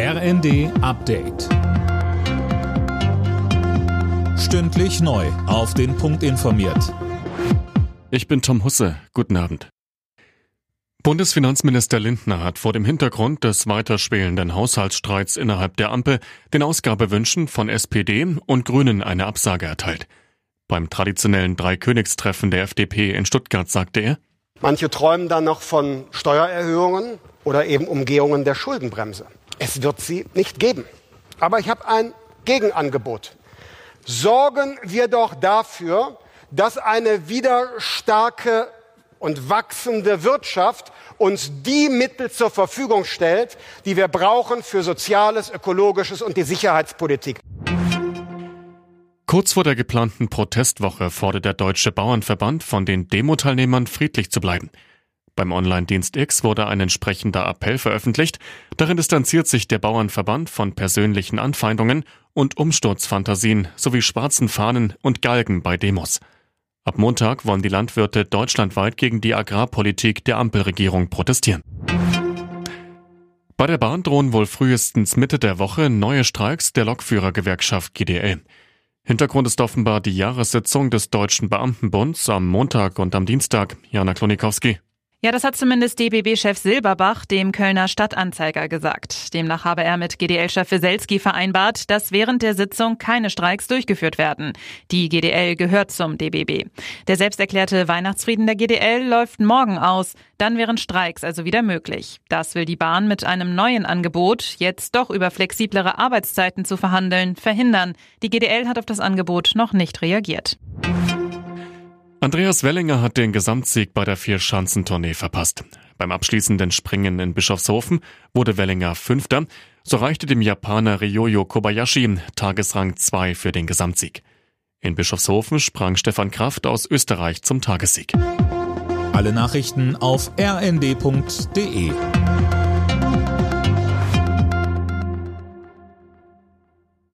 RND Update. Stündlich neu. Auf den Punkt informiert. Ich bin Tom Husse. Guten Abend. Bundesfinanzminister Lindner hat vor dem Hintergrund des weiter schwelenden Haushaltsstreits innerhalb der Ampel den Ausgabewünschen von SPD und Grünen eine Absage erteilt. Beim traditionellen Dreikönigstreffen der FDP in Stuttgart sagte er, Manche träumen dann noch von Steuererhöhungen oder eben Umgehungen der Schuldenbremse. Es wird sie nicht geben. Aber ich habe ein Gegenangebot. Sorgen wir doch dafür, dass eine wieder starke und wachsende Wirtschaft uns die Mittel zur Verfügung stellt, die wir brauchen für Soziales, Ökologisches und die Sicherheitspolitik. Kurz vor der geplanten Protestwoche fordert der Deutsche Bauernverband von den Demo-Teilnehmern friedlich zu bleiben. Beim Online-Dienst X wurde ein entsprechender Appell veröffentlicht. Darin distanziert sich der Bauernverband von persönlichen Anfeindungen und Umsturzfantasien sowie schwarzen Fahnen und Galgen bei Demos. Ab Montag wollen die Landwirte deutschlandweit gegen die Agrarpolitik der Ampelregierung protestieren. Bei der Bahn drohen wohl frühestens Mitte der Woche neue Streiks der Lokführergewerkschaft GDL. Hintergrund ist offenbar die Jahressitzung des Deutschen Beamtenbunds am Montag und am Dienstag. Jana Klonikowski. Ja, das hat zumindest DBB-Chef Silberbach dem Kölner Stadtanzeiger gesagt. Demnach habe er mit GDL-Chef Weselski vereinbart, dass während der Sitzung keine Streiks durchgeführt werden. Die GDL gehört zum DBB. Der selbsterklärte Weihnachtsfrieden der GDL läuft morgen aus. Dann wären Streiks also wieder möglich. Das will die Bahn mit einem neuen Angebot, jetzt doch über flexiblere Arbeitszeiten zu verhandeln, verhindern. Die GDL hat auf das Angebot noch nicht reagiert. Andreas Wellinger hat den Gesamtsieg bei der Vierschanzentournee verpasst. Beim abschließenden Springen in Bischofshofen wurde Wellinger Fünfter. So reichte dem Japaner Ryoyo Kobayashi Tagesrang 2 für den Gesamtsieg. In Bischofshofen sprang Stefan Kraft aus Österreich zum Tagessieg. Alle Nachrichten auf rnd.de